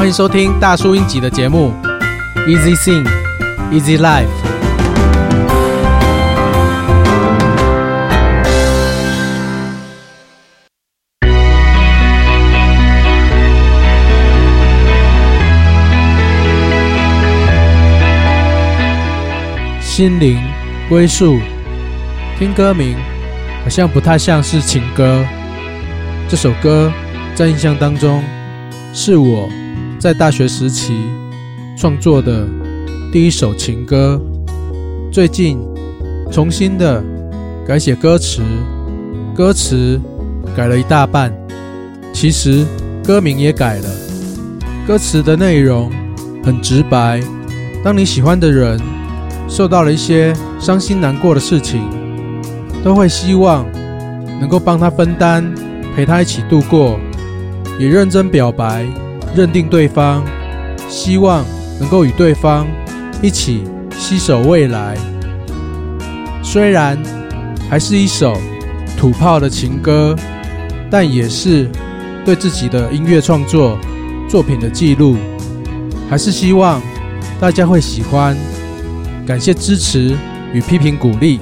欢迎收听大叔英集的节目，Easy Sing, Easy Life。心灵归宿，听歌名好像不太像是情歌。这首歌在印象当中是我在大学时期创作的第一首情歌。最近重新的改写歌词，歌词改了一大半，其实歌名也改了。歌词的内容很直白，当你喜欢的人，受到了一些伤心难过的事情，都会希望能够帮他分担，陪他一起度过，也认真表白，认定对方，希望能够与对方一起携手未来。虽然还是一首土炮的情歌，但也是对自己的音乐创作作品的记录，还是希望大家会喜欢。感谢支持与批评鼓励。